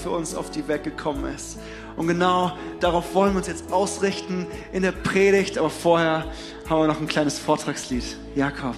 für uns auf die Welt gekommen ist. Und genau darauf wollen wir uns jetzt ausrichten in der Predigt. Aber vorher haben wir noch ein kleines Vortragslied. Jakob.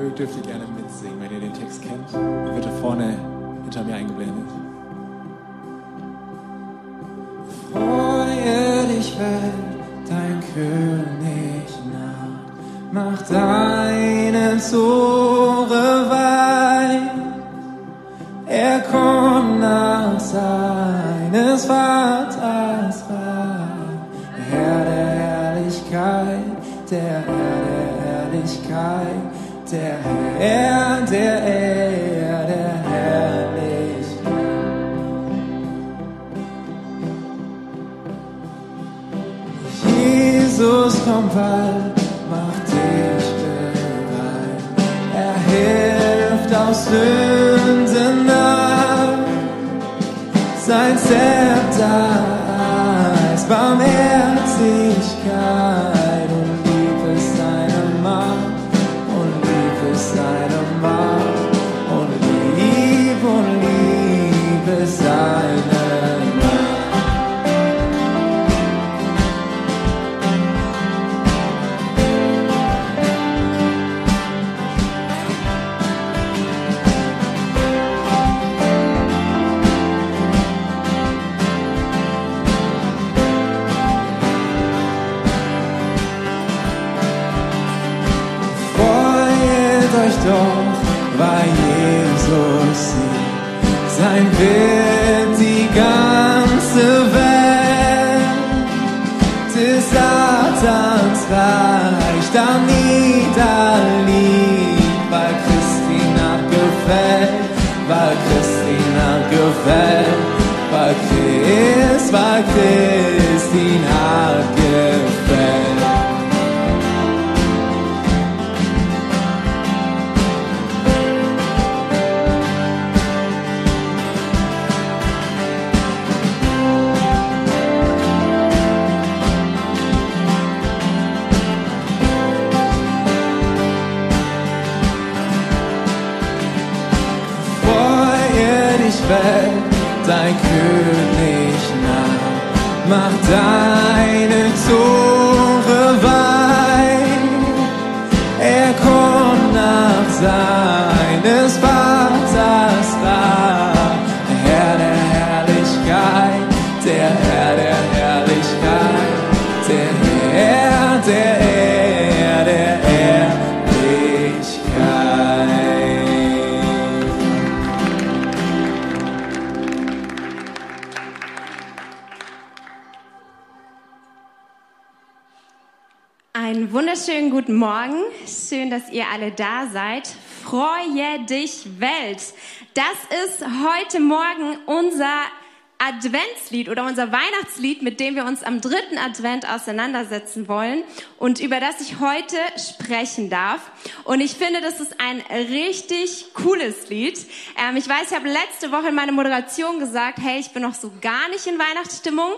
Mögt, dürft ihr gerne mitsingen, wenn ihr den Text kennt. Er wird da vorne hinter mir eingeblendet. Freue dich, Welt, dein König naht. Mach deine Tore Herr, der Herr der Herrlichkeit. Jesus kommt bald, mach dich bereit. Er hilft aus Sünden nach. Sein Zepter heißt Barmherzigkeit die ganze Welt des Satans Reich. Da niederliegt, weil Christi nachgefällt, weil Christi nachgefällt, weil Christ, weil Christi Mach wunderschönen guten Morgen. Schön, dass ihr alle da seid. Freue dich Welt. Das ist heute Morgen unser Adventslied oder unser Weihnachtslied, mit dem wir uns am dritten Advent auseinandersetzen wollen und über das ich heute sprechen darf. Und ich finde, das ist ein richtig cooles Lied. Ähm, ich weiß, ich habe letzte Woche in meiner Moderation gesagt, hey, ich bin noch so gar nicht in Weihnachtsstimmung,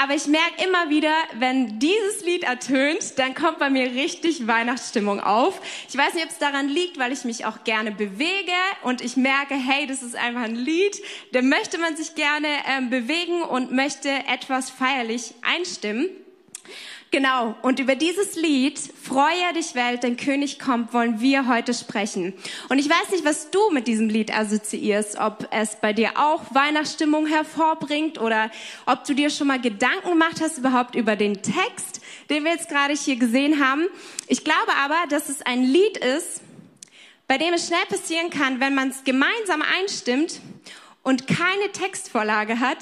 aber ich merke immer wieder, wenn dieses Lied ertönt, dann kommt bei mir richtig Weihnachtsstimmung auf. Ich weiß nicht, ob es daran liegt, weil ich mich auch gerne bewege und ich merke, hey, das ist einfach ein Lied, da möchte man sich gerne ähm, bewegen und möchte etwas feierlich einstimmen. Genau, und über dieses Lied, Freue dich Welt, dein König kommt, wollen wir heute sprechen. Und ich weiß nicht, was du mit diesem Lied assoziierst, ob es bei dir auch Weihnachtsstimmung hervorbringt oder ob du dir schon mal Gedanken gemacht hast überhaupt über den Text, den wir jetzt gerade hier gesehen haben. Ich glaube aber, dass es ein Lied ist, bei dem es schnell passieren kann, wenn man es gemeinsam einstimmt und keine Textvorlage hat,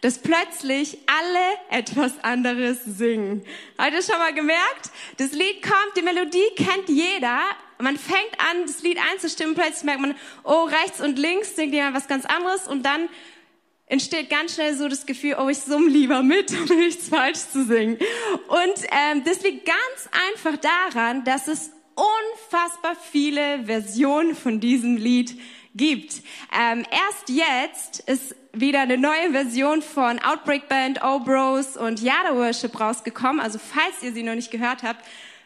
dass plötzlich alle etwas anderes singen. Habt ihr schon mal gemerkt? Das Lied kommt, die Melodie kennt jeder. Man fängt an, das Lied einzustimmen, plötzlich merkt man, oh, rechts und links singt jemand was ganz anderes und dann entsteht ganz schnell so das Gefühl, oh, ich summ lieber mit, um nichts falsch zu singen. Und ähm, das liegt ganz einfach daran, dass es unfassbar viele Versionen von diesem Lied gibt. Ähm, erst jetzt ist wieder eine neue Version von Outbreak Band, O-Bros und Yada Worship rausgekommen. Also falls ihr sie noch nicht gehört habt,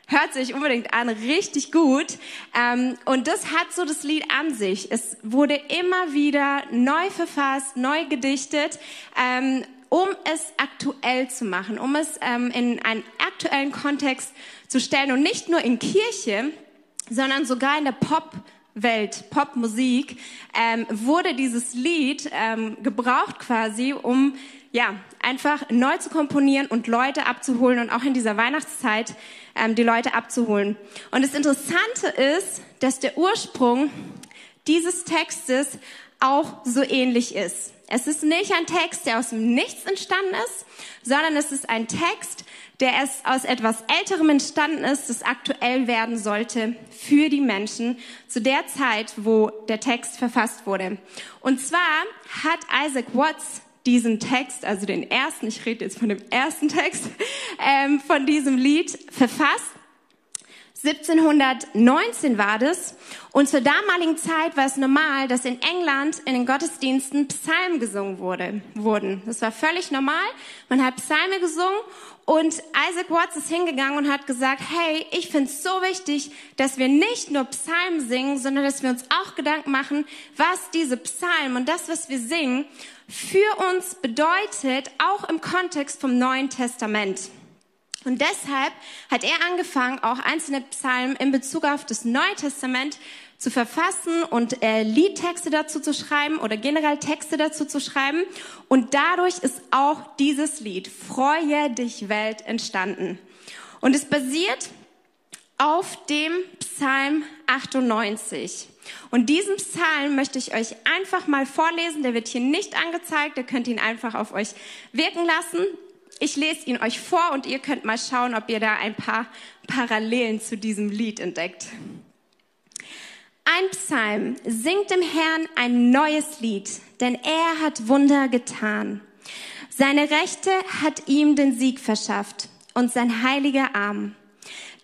hört sich unbedingt an, richtig gut. Ähm, und das hat so das Lied an sich. Es wurde immer wieder neu verfasst, neu gedichtet. Ähm, um es aktuell zu machen, um es ähm, in einen aktuellen Kontext zu stellen und nicht nur in Kirche, sondern sogar in der Popwelt, Popmusik, ähm, wurde dieses Lied ähm, gebraucht quasi, um ja einfach neu zu komponieren und Leute abzuholen und auch in dieser Weihnachtszeit ähm, die Leute abzuholen. Und das Interessante ist, dass der Ursprung dieses Textes auch so ähnlich ist. Es ist nicht ein Text, der aus dem Nichts entstanden ist, sondern es ist ein Text, der es aus etwas Älterem entstanden ist, das aktuell werden sollte für die Menschen zu der Zeit, wo der Text verfasst wurde. Und zwar hat Isaac Watts diesen Text, also den ersten, ich rede jetzt von dem ersten Text ähm, von diesem Lied, verfasst 1719 war das. Und zur damaligen Zeit war es normal, dass in England in den Gottesdiensten Psalmen gesungen wurde, wurden. Das war völlig normal. Man hat Psalme gesungen und Isaac Watts ist hingegangen und hat gesagt, hey, ich finde es so wichtig, dass wir nicht nur Psalmen singen, sondern dass wir uns auch Gedanken machen, was diese Psalmen und das, was wir singen, für uns bedeutet, auch im Kontext vom Neuen Testament. Und deshalb hat er angefangen, auch einzelne Psalmen in Bezug auf das Neue Testament zu verfassen und äh, Liedtexte dazu zu schreiben oder generell Texte dazu zu schreiben. Und dadurch ist auch dieses Lied Freue dich Welt entstanden. Und es basiert auf dem Psalm 98. Und diesen Psalm möchte ich euch einfach mal vorlesen. Der wird hier nicht angezeigt. Ihr könnt ihn einfach auf euch wirken lassen. Ich lese ihn euch vor und ihr könnt mal schauen, ob ihr da ein paar Parallelen zu diesem Lied entdeckt. Ein Psalm singt dem Herrn ein neues Lied, denn er hat Wunder getan. Seine Rechte hat ihm den Sieg verschafft und sein heiliger Arm.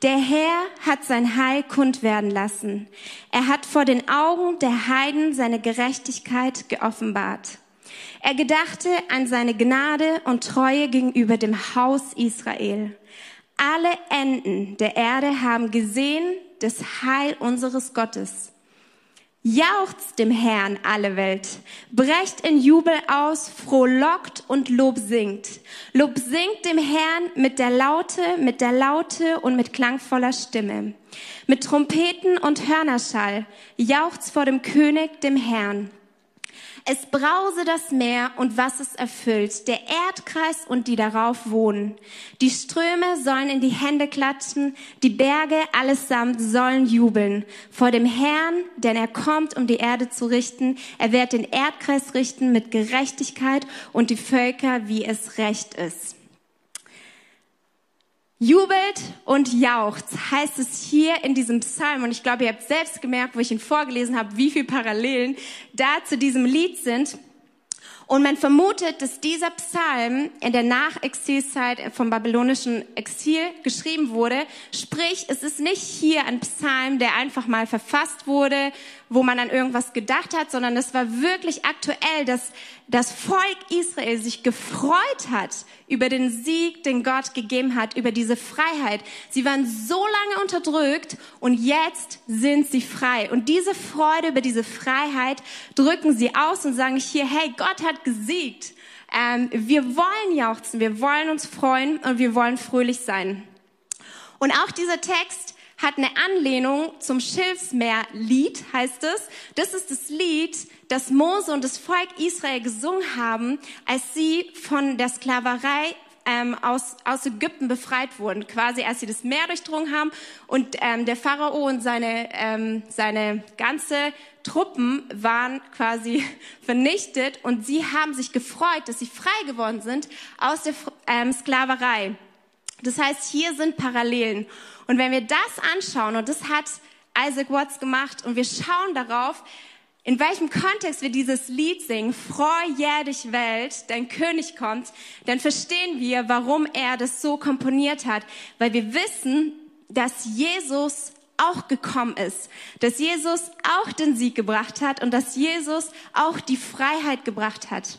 Der Herr hat sein Heil kund werden lassen. Er hat vor den Augen der Heiden seine Gerechtigkeit geoffenbart. Er gedachte an seine Gnade und Treue gegenüber dem Haus Israel. Alle Enden der Erde haben gesehen das Heil unseres Gottes. Jauchzt dem Herrn alle Welt, brecht in Jubel aus, frohlockt und Lob singt. Lob singt dem Herrn mit der Laute, mit der Laute und mit klangvoller Stimme. Mit Trompeten und Hörnerschall jauchzt vor dem König, dem Herrn. Es brause das Meer und was es erfüllt, der Erdkreis und die darauf wohnen. Die Ströme sollen in die Hände klatschen, die Berge allesamt sollen jubeln vor dem Herrn, denn er kommt, um die Erde zu richten. Er wird den Erdkreis richten mit Gerechtigkeit und die Völker, wie es recht ist. Jubelt und jaucht, heißt es hier in diesem Psalm. Und ich glaube, ihr habt selbst gemerkt, wo ich ihn vorgelesen habe, wie viele Parallelen da zu diesem Lied sind. Und man vermutet, dass dieser Psalm in der Nachexilzeit vom babylonischen Exil geschrieben wurde. Sprich, es ist nicht hier ein Psalm, der einfach mal verfasst wurde, wo man an irgendwas gedacht hat, sondern es war wirklich aktuell, dass das Volk Israel sich gefreut hat über den Sieg, den Gott gegeben hat, über diese Freiheit. Sie waren so lange unterdrückt und jetzt sind sie frei. Und diese Freude über diese Freiheit drücken sie aus und sagen hier, hey, Gott hat gesiegt. Ähm, wir wollen jauchzen, wir wollen uns freuen und wir wollen fröhlich sein. Und auch dieser Text hat eine Anlehnung zum Schilfsmeerlied, heißt es. Das ist das Lied, das Mose und das Volk Israel gesungen haben, als sie von der Sklaverei ähm, aus, aus Ägypten befreit wurden, quasi als sie das Meer durchdrungen haben und ähm, der Pharao und seine, ähm, seine ganze Truppen waren quasi vernichtet und sie haben sich gefreut, dass sie frei geworden sind aus der ähm, Sklaverei. Das heißt, hier sind Parallelen. Und wenn wir das anschauen, und das hat Isaac Watts gemacht, und wir schauen darauf, in welchem Kontext wir dieses Lied singen, Freu dich Welt, dein König kommt, dann verstehen wir, warum er das so komponiert hat. Weil wir wissen, dass Jesus auch gekommen ist, dass Jesus auch den Sieg gebracht hat und dass Jesus auch die Freiheit gebracht hat.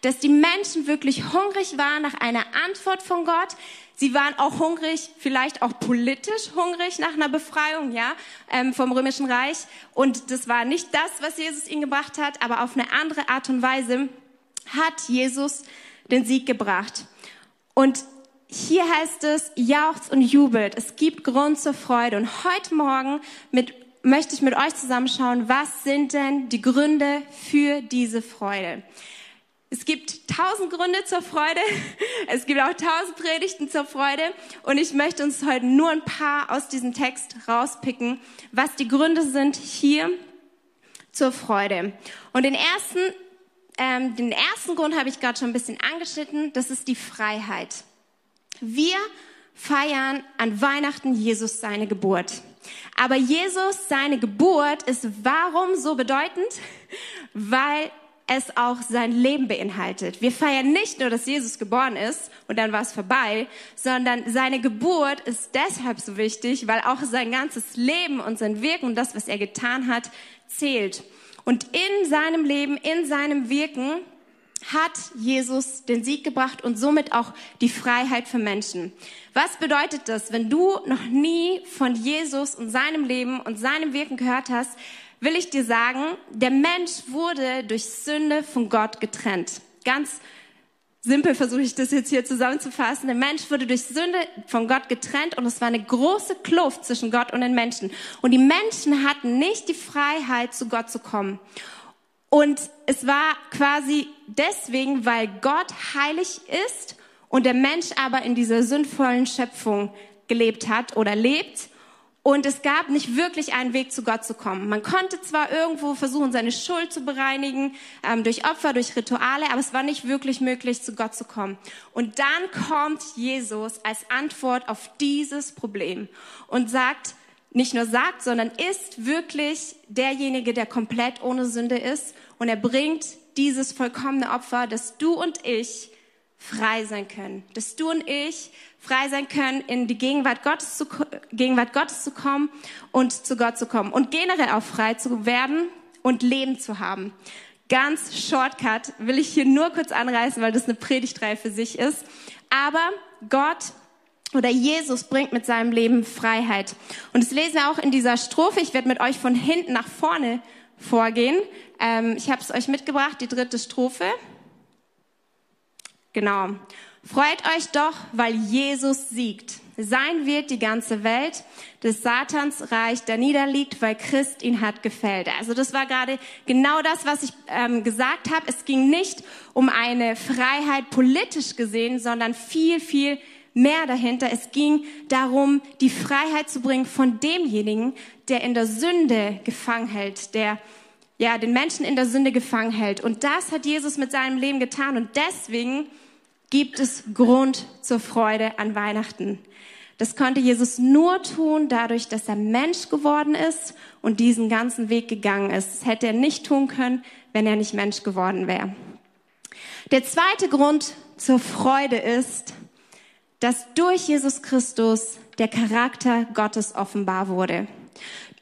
Dass die Menschen wirklich hungrig waren nach einer Antwort von Gott, Sie waren auch hungrig, vielleicht auch politisch hungrig nach einer Befreiung, ja, ähm, vom Römischen Reich. Und das war nicht das, was Jesus ihnen gebracht hat, aber auf eine andere Art und Weise hat Jesus den Sieg gebracht. Und hier heißt es, jauchzt und jubelt. Es gibt Grund zur Freude. Und heute Morgen mit, möchte ich mit euch zusammenschauen, was sind denn die Gründe für diese Freude? Es gibt tausend Gründe zur Freude. Es gibt auch tausend Predigten zur Freude. Und ich möchte uns heute nur ein paar aus diesem Text rauspicken, was die Gründe sind hier zur Freude. Und den ersten, ähm, den ersten Grund habe ich gerade schon ein bisschen angeschnitten. Das ist die Freiheit. Wir feiern an Weihnachten Jesus seine Geburt. Aber Jesus seine Geburt ist warum so bedeutend? Weil es auch sein Leben beinhaltet. Wir feiern nicht nur, dass Jesus geboren ist und dann war es vorbei, sondern seine Geburt ist deshalb so wichtig, weil auch sein ganzes Leben und sein Wirken und das, was er getan hat, zählt. Und in seinem Leben, in seinem Wirken hat Jesus den Sieg gebracht und somit auch die Freiheit für Menschen. Was bedeutet das, wenn du noch nie von Jesus und seinem Leben und seinem Wirken gehört hast? Will ich dir sagen, der Mensch wurde durch Sünde von Gott getrennt. Ganz simpel versuche ich das jetzt hier zusammenzufassen. Der Mensch wurde durch Sünde von Gott getrennt und es war eine große Kluft zwischen Gott und den Menschen. Und die Menschen hatten nicht die Freiheit, zu Gott zu kommen. Und es war quasi deswegen, weil Gott heilig ist und der Mensch aber in dieser sündvollen Schöpfung gelebt hat oder lebt und es gab nicht wirklich einen Weg zu Gott zu kommen. Man konnte zwar irgendwo versuchen, seine Schuld zu bereinigen, ähm, durch Opfer, durch Rituale, aber es war nicht wirklich möglich, zu Gott zu kommen. Und dann kommt Jesus als Antwort auf dieses Problem und sagt, nicht nur sagt, sondern ist wirklich derjenige, der komplett ohne Sünde ist. Und er bringt dieses vollkommene Opfer, dass du und ich frei sein können. Dass du und ich frei sein können, in die Gegenwart Gottes zu, Gegenwart Gottes zu kommen und zu Gott zu kommen. Und generell auch frei zu werden und Leben zu haben. Ganz Shortcut will ich hier nur kurz anreißen, weil das eine Predigtreihe für sich ist. Aber Gott oder Jesus bringt mit seinem Leben Freiheit. Und das lesen wir auch in dieser Strophe. Ich werde mit euch von hinten nach vorne vorgehen. Ähm, ich habe es euch mitgebracht, die dritte Strophe. Genau. Freut euch doch, weil Jesus siegt. Sein wird die ganze Welt des Satans Reich da niederliegt, weil Christ ihn hat gefällt. Also das war gerade genau das, was ich ähm, gesagt habe. Es ging nicht um eine Freiheit politisch gesehen, sondern viel, viel mehr dahinter. Es ging darum, die Freiheit zu bringen von demjenigen, der in der Sünde gefangen hält, der ja den Menschen in der Sünde gefangen hält. Und das hat Jesus mit seinem Leben getan. Und deswegen gibt es Grund zur Freude an Weihnachten. Das konnte Jesus nur tun dadurch, dass er Mensch geworden ist und diesen ganzen Weg gegangen ist. Das hätte er nicht tun können, wenn er nicht Mensch geworden wäre. Der zweite Grund zur Freude ist, dass durch Jesus Christus der Charakter Gottes offenbar wurde.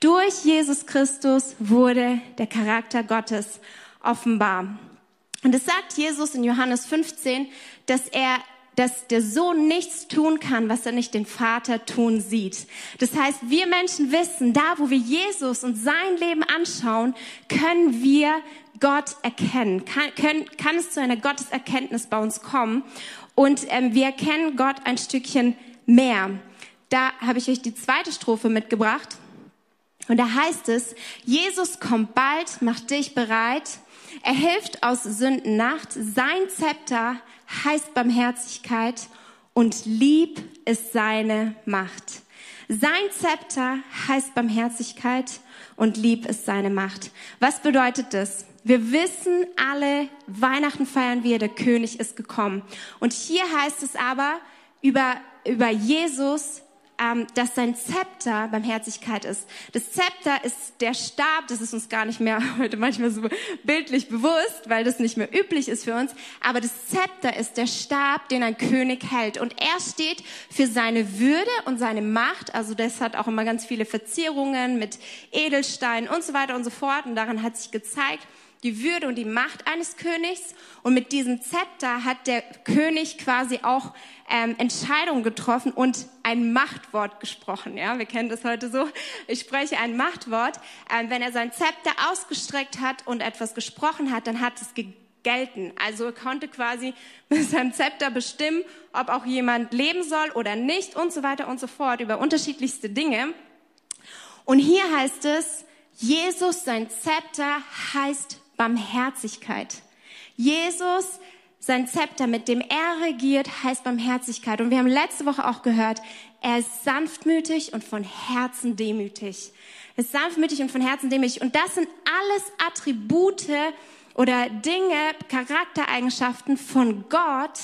Durch Jesus Christus wurde der Charakter Gottes offenbar. Und es sagt Jesus in Johannes 15, dass er dass der Sohn nichts tun kann, was er nicht den Vater tun sieht. Das heißt, wir Menschen wissen, da wo wir Jesus und sein Leben anschauen, können wir Gott erkennen, kann, können, kann es zu einer Gotteserkenntnis bei uns kommen? Und ähm, wir erkennen Gott ein Stückchen mehr. Da habe ich euch die zweite Strophe mitgebracht. Und da heißt es, Jesus kommt bald, macht dich bereit, er hilft aus Sünden Nacht, sein Zepter heißt Barmherzigkeit und lieb ist seine Macht. Sein Zepter heißt Barmherzigkeit und lieb ist seine Macht. Was bedeutet das? Wir wissen alle, Weihnachten feiern wir, der König ist gekommen. Und hier heißt es aber über, über Jesus, ähm, dass sein Zepter Barmherzigkeit ist. Das Zepter ist der Stab, das ist uns gar nicht mehr heute manchmal so bildlich bewusst, weil das nicht mehr üblich ist für uns. Aber das Zepter ist der Stab, den ein König hält. Und er steht für seine Würde und seine Macht. Also das hat auch immer ganz viele Verzierungen mit Edelsteinen und so weiter und so fort. Und daran hat sich gezeigt, die Würde und die Macht eines Königs. Und mit diesem Zepter hat der König quasi auch ähm, Entscheidungen getroffen und ein Machtwort gesprochen. Ja, wir kennen das heute so. Ich spreche ein Machtwort. Ähm, wenn er sein Zepter ausgestreckt hat und etwas gesprochen hat, dann hat es gelten. Also er konnte quasi mit seinem Zepter bestimmen, ob auch jemand leben soll oder nicht und so weiter und so fort über unterschiedlichste Dinge. Und hier heißt es, Jesus, sein Zepter heißt Barmherzigkeit. Jesus, sein Zepter, mit dem er regiert, heißt Barmherzigkeit. Und wir haben letzte Woche auch gehört, er ist sanftmütig und von Herzen demütig. Er ist sanftmütig und von Herzen demütig. Und das sind alles Attribute oder Dinge, Charaktereigenschaften von Gott,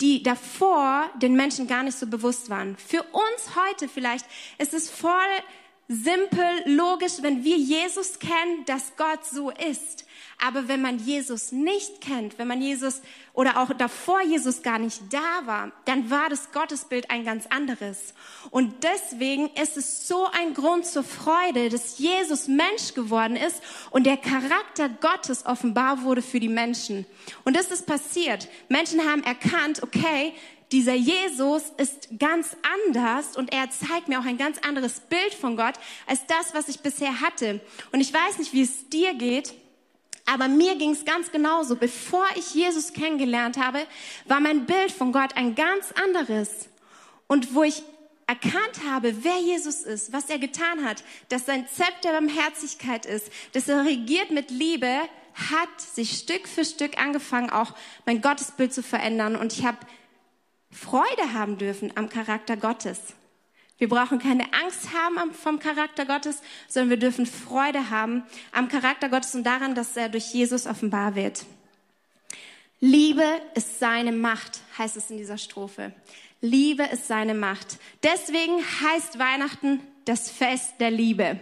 die davor den Menschen gar nicht so bewusst waren. Für uns heute vielleicht ist es voll simpel, logisch, wenn wir Jesus kennen, dass Gott so ist. Aber wenn man Jesus nicht kennt, wenn man Jesus oder auch davor Jesus gar nicht da war, dann war das Gottesbild ein ganz anderes. Und deswegen ist es so ein Grund zur Freude, dass Jesus Mensch geworden ist und der Charakter Gottes offenbar wurde für die Menschen. Und das ist passiert. Menschen haben erkannt, okay, dieser Jesus ist ganz anders und er zeigt mir auch ein ganz anderes Bild von Gott als das, was ich bisher hatte. Und ich weiß nicht, wie es dir geht, aber mir ging es ganz genauso. Bevor ich Jesus kennengelernt habe, war mein Bild von Gott ein ganz anderes. Und wo ich erkannt habe, wer Jesus ist, was er getan hat, dass sein Zepter Barmherzigkeit ist, dass er regiert mit Liebe, hat sich Stück für Stück angefangen, auch mein Gottesbild zu verändern. Und ich habe Freude haben dürfen am Charakter Gottes. Wir brauchen keine Angst haben vom Charakter Gottes, sondern wir dürfen Freude haben am Charakter Gottes und daran, dass er durch Jesus offenbar wird. Liebe ist seine Macht, heißt es in dieser Strophe. Liebe ist seine Macht. Deswegen heißt Weihnachten das Fest der Liebe.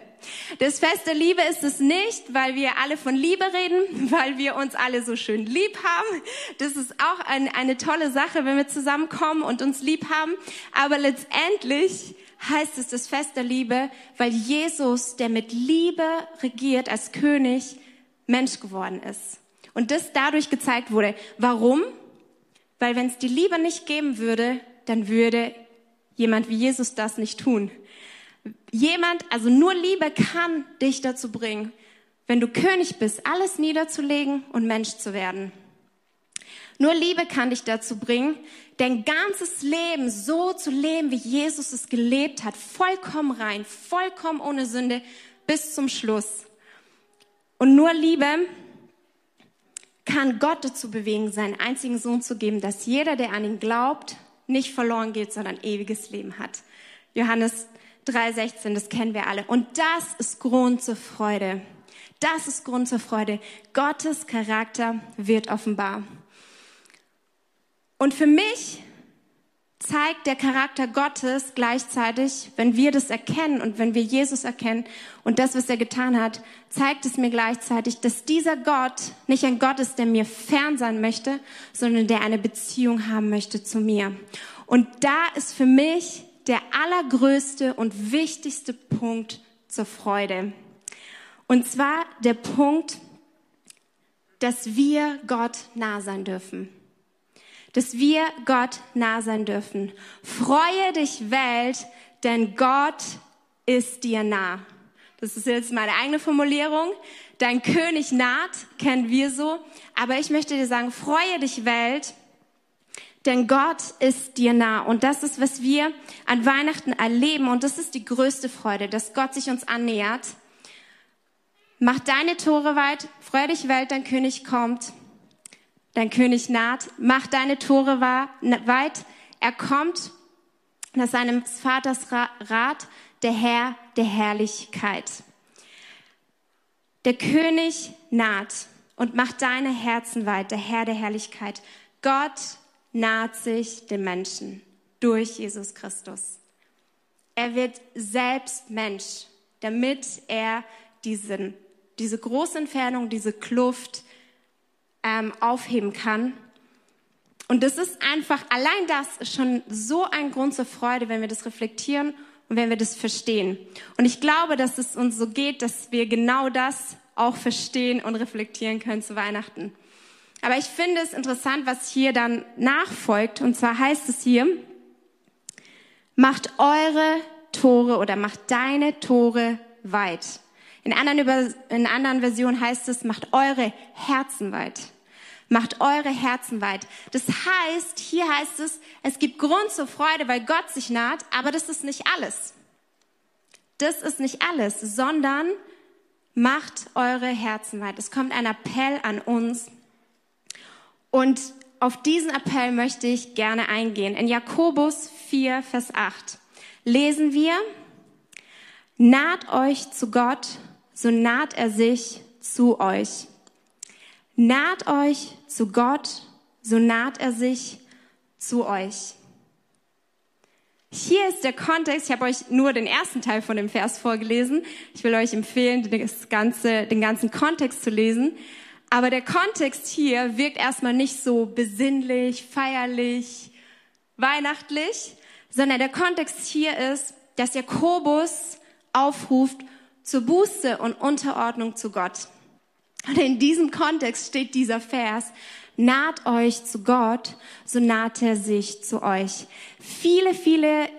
Das Fest der Liebe ist es nicht, weil wir alle von Liebe reden, weil wir uns alle so schön lieb haben. Das ist auch ein, eine tolle Sache, wenn wir zusammenkommen und uns lieb haben. Aber letztendlich heißt es das Fest der Liebe, weil Jesus, der mit Liebe regiert als König, Mensch geworden ist. Und das dadurch gezeigt wurde. Warum? Weil wenn es die Liebe nicht geben würde, dann würde jemand wie Jesus das nicht tun. Jemand, also nur Liebe kann dich dazu bringen, wenn du König bist, alles niederzulegen und Mensch zu werden. Nur Liebe kann dich dazu bringen, dein ganzes Leben so zu leben, wie Jesus es gelebt hat, vollkommen rein, vollkommen ohne Sünde bis zum Schluss. Und nur Liebe kann Gott dazu bewegen, seinen einzigen Sohn zu geben, dass jeder, der an ihn glaubt, nicht verloren geht, sondern ewiges Leben hat. Johannes 3,16, das kennen wir alle. Und das ist Grund zur Freude. Das ist Grund zur Freude. Gottes Charakter wird offenbar. Und für mich zeigt der Charakter Gottes gleichzeitig, wenn wir das erkennen und wenn wir Jesus erkennen und das, was er getan hat, zeigt es mir gleichzeitig, dass dieser Gott nicht ein Gott ist, der mir fern sein möchte, sondern der eine Beziehung haben möchte zu mir. Und da ist für mich der allergrößte und wichtigste Punkt zur Freude. Und zwar der Punkt, dass wir Gott nah sein dürfen. Dass wir Gott nah sein dürfen. Freue dich Welt, denn Gott ist dir nah. Das ist jetzt meine eigene Formulierung. Dein König naht, kennen wir so. Aber ich möchte dir sagen, freue dich Welt, denn Gott ist dir nah. Und das ist, was wir an Weihnachten erleben. Und das ist die größte Freude, dass Gott sich uns annähert. Mach deine Tore weit, freu dich Welt, dein König kommt. Dein König naht. Mach deine Tore weit. Er kommt nach seinem Vaters Rat, der Herr der Herrlichkeit. Der König naht und macht deine Herzen weit, der Herr der Herrlichkeit. Gott naht sich den Menschen durch Jesus Christus. Er wird selbst Mensch, damit er diesen, diese große Entfernung, diese Kluft ähm, aufheben kann. Und das ist einfach, allein das ist schon so ein Grund zur Freude, wenn wir das reflektieren und wenn wir das verstehen. Und ich glaube, dass es uns so geht, dass wir genau das auch verstehen und reflektieren können zu Weihnachten. Aber ich finde es interessant, was hier dann nachfolgt. Und zwar heißt es hier, macht eure Tore oder macht deine Tore weit. In anderen, Über in anderen Versionen heißt es, macht eure Herzen weit. Macht eure Herzen weit. Das heißt, hier heißt es, es gibt Grund zur Freude, weil Gott sich naht, aber das ist nicht alles. Das ist nicht alles, sondern macht eure Herzen weit. Es kommt ein Appell an uns. Und auf diesen Appell möchte ich gerne eingehen. In Jakobus 4, Vers 8 lesen wir, naht euch zu Gott, so naht er sich zu euch. Naht euch zu Gott, so naht er sich zu euch. Hier ist der Kontext. Ich habe euch nur den ersten Teil von dem Vers vorgelesen. Ich will euch empfehlen, das ganze, den ganzen Kontext zu lesen. Aber der Kontext hier wirkt erstmal nicht so besinnlich, feierlich, weihnachtlich, sondern der Kontext hier ist, dass Jakobus aufruft zur Buße und Unterordnung zu Gott. Und in diesem Kontext steht dieser Vers, naht euch zu Gott, so naht er sich zu euch. Viele, viele,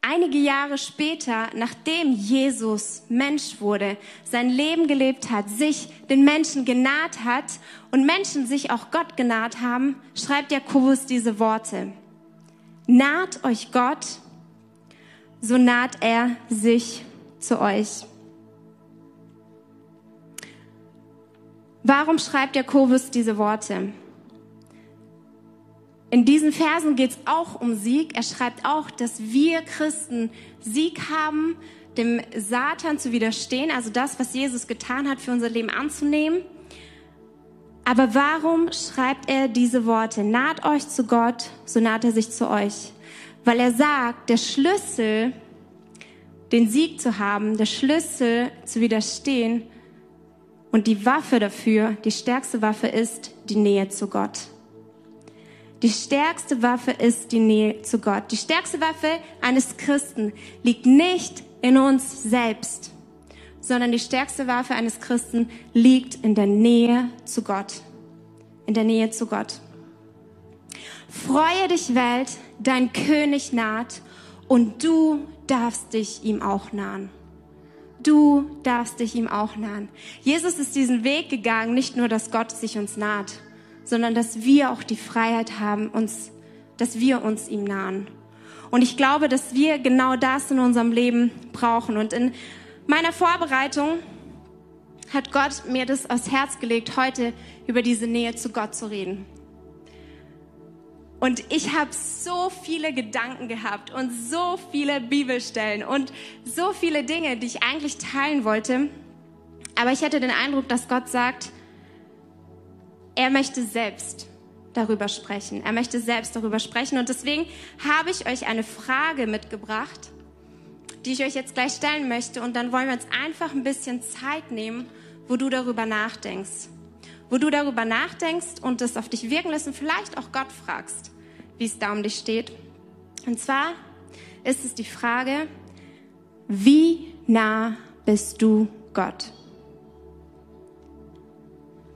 einige Jahre später, nachdem Jesus Mensch wurde, sein Leben gelebt hat, sich den Menschen genaht hat und Menschen sich auch Gott genaht haben, schreibt Jakobus diese Worte. Naht euch Gott, so naht er sich zu euch. Warum schreibt Jakobus diese Worte? In diesen Versen geht es auch um Sieg. Er schreibt auch, dass wir Christen Sieg haben, dem Satan zu widerstehen, also das, was Jesus getan hat, für unser Leben anzunehmen. Aber warum schreibt er diese Worte? Naht euch zu Gott, so naht er sich zu euch. Weil er sagt, der Schlüssel, den Sieg zu haben, der Schlüssel zu widerstehen und die Waffe dafür, die stärkste Waffe ist die Nähe zu Gott. Die stärkste Waffe ist die Nähe zu Gott. Die stärkste Waffe eines Christen liegt nicht in uns selbst, sondern die stärkste Waffe eines Christen liegt in der Nähe zu Gott. In der Nähe zu Gott. Freue dich, Welt, dein König naht und du darfst dich ihm auch nahen. Du darfst dich ihm auch nahen. Jesus ist diesen Weg gegangen, nicht nur, dass Gott sich uns naht, sondern dass wir auch die Freiheit haben, uns, dass wir uns ihm nahen. Und ich glaube, dass wir genau das in unserem Leben brauchen. Und in meiner Vorbereitung hat Gott mir das aufs Herz gelegt, heute über diese Nähe zu Gott zu reden. Und ich habe so viele Gedanken gehabt und so viele Bibelstellen und so viele Dinge, die ich eigentlich teilen wollte. Aber ich hatte den Eindruck, dass Gott sagt, er möchte selbst darüber sprechen. Er möchte selbst darüber sprechen. Und deswegen habe ich euch eine Frage mitgebracht, die ich euch jetzt gleich stellen möchte. Und dann wollen wir uns einfach ein bisschen Zeit nehmen, wo du darüber nachdenkst. Wo du darüber nachdenkst und das auf dich wirken lässt und vielleicht auch Gott fragst, wie es da um dich steht. Und zwar ist es die Frage, wie nah bist du Gott?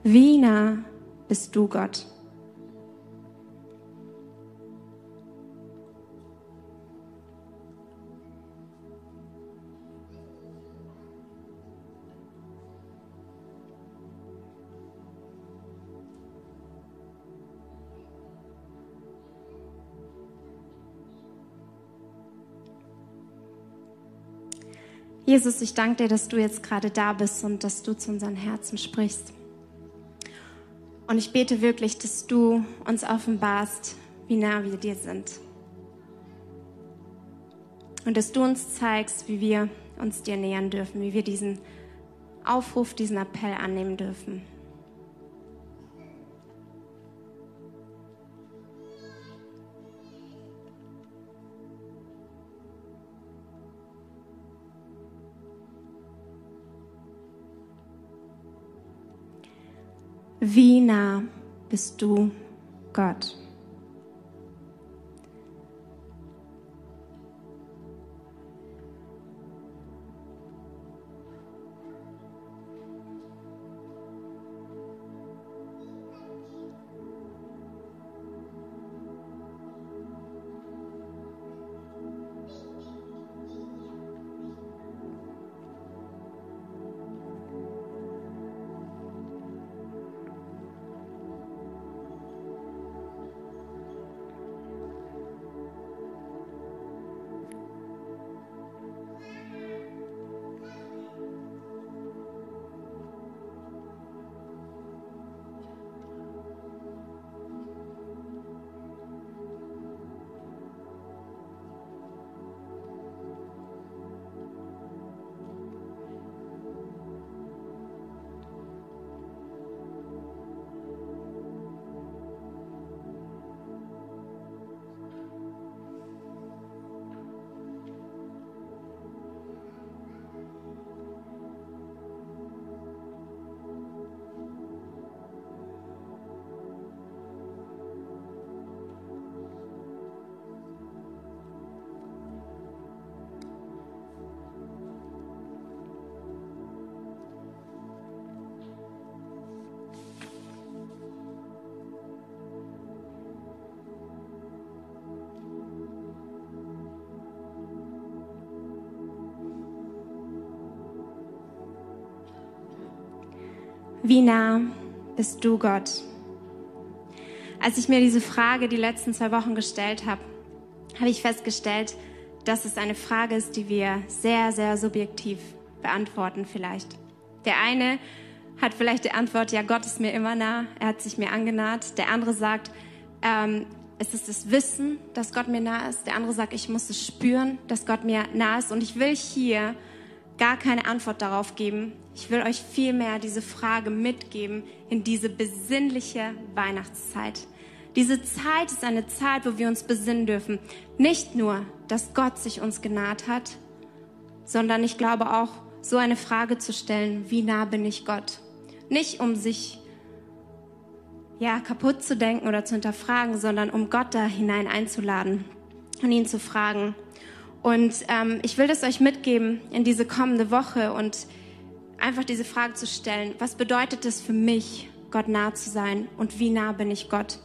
Wie nah bist du Gott. Jesus, ich danke dir, dass du jetzt gerade da bist und dass du zu unseren Herzen sprichst. Und ich bete wirklich, dass du uns offenbarst, wie nah wir dir sind. Und dass du uns zeigst, wie wir uns dir nähern dürfen, wie wir diesen Aufruf, diesen Appell annehmen dürfen. Wie nah bist du Gott? Wie nah bist du Gott? Als ich mir diese Frage die letzten zwei Wochen gestellt habe, habe ich festgestellt, dass es eine Frage ist, die wir sehr, sehr subjektiv beantworten vielleicht. Der eine hat vielleicht die Antwort, ja, Gott ist mir immer nah, er hat sich mir angenaht. Der andere sagt, ähm, es ist das Wissen, dass Gott mir nah ist. Der andere sagt, ich muss es spüren, dass Gott mir nah ist. Und ich will hier gar keine Antwort darauf geben. Ich will euch vielmehr diese Frage mitgeben in diese besinnliche Weihnachtszeit. Diese Zeit ist eine Zeit, wo wir uns besinnen dürfen. Nicht nur, dass Gott sich uns genaht hat, sondern ich glaube auch, so eine Frage zu stellen, wie nah bin ich Gott? Nicht um sich ja, kaputt zu denken oder zu hinterfragen, sondern um Gott da hinein einzuladen und ihn zu fragen, und ähm, ich will das euch mitgeben in diese kommende Woche und einfach diese Frage zu stellen, was bedeutet es für mich, Gott nah zu sein und wie nah bin ich Gott?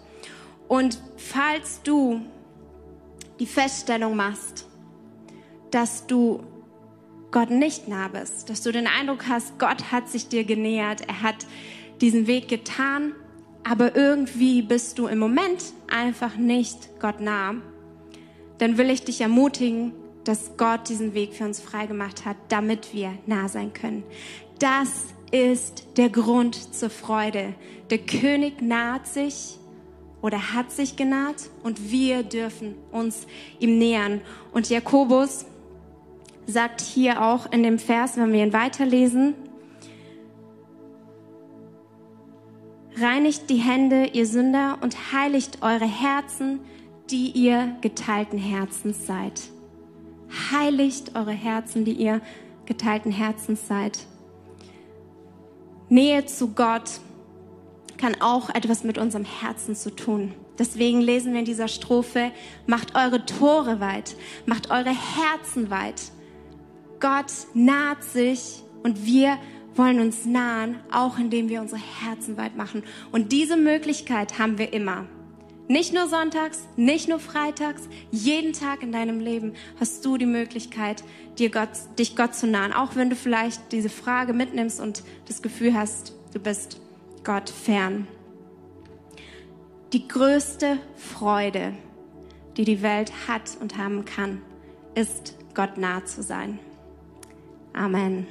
Und falls du die Feststellung machst, dass du Gott nicht nah bist, dass du den Eindruck hast, Gott hat sich dir genähert, er hat diesen Weg getan, aber irgendwie bist du im Moment einfach nicht Gott nah, dann will ich dich ermutigen, dass Gott diesen Weg für uns freigemacht hat, damit wir nah sein können. Das ist der Grund zur Freude. Der König naht sich oder hat sich genaht und wir dürfen uns ihm nähern. Und Jakobus sagt hier auch in dem Vers, wenn wir ihn weiterlesen, reinigt die Hände, ihr Sünder, und heiligt eure Herzen, die ihr geteilten Herzens seid heiligt eure Herzen, die ihr geteilten Herzens seid. Nähe zu Gott kann auch etwas mit unserem Herzen zu tun. Deswegen lesen wir in dieser Strophe, macht eure Tore weit, macht eure Herzen weit. Gott naht sich und wir wollen uns nahen, auch indem wir unsere Herzen weit machen. Und diese Möglichkeit haben wir immer. Nicht nur sonntags, nicht nur freitags, jeden Tag in deinem Leben hast du die Möglichkeit, dir Gott, dich Gott zu nahen. Auch wenn du vielleicht diese Frage mitnimmst und das Gefühl hast, du bist Gott fern. Die größte Freude, die die Welt hat und haben kann, ist Gott nah zu sein. Amen.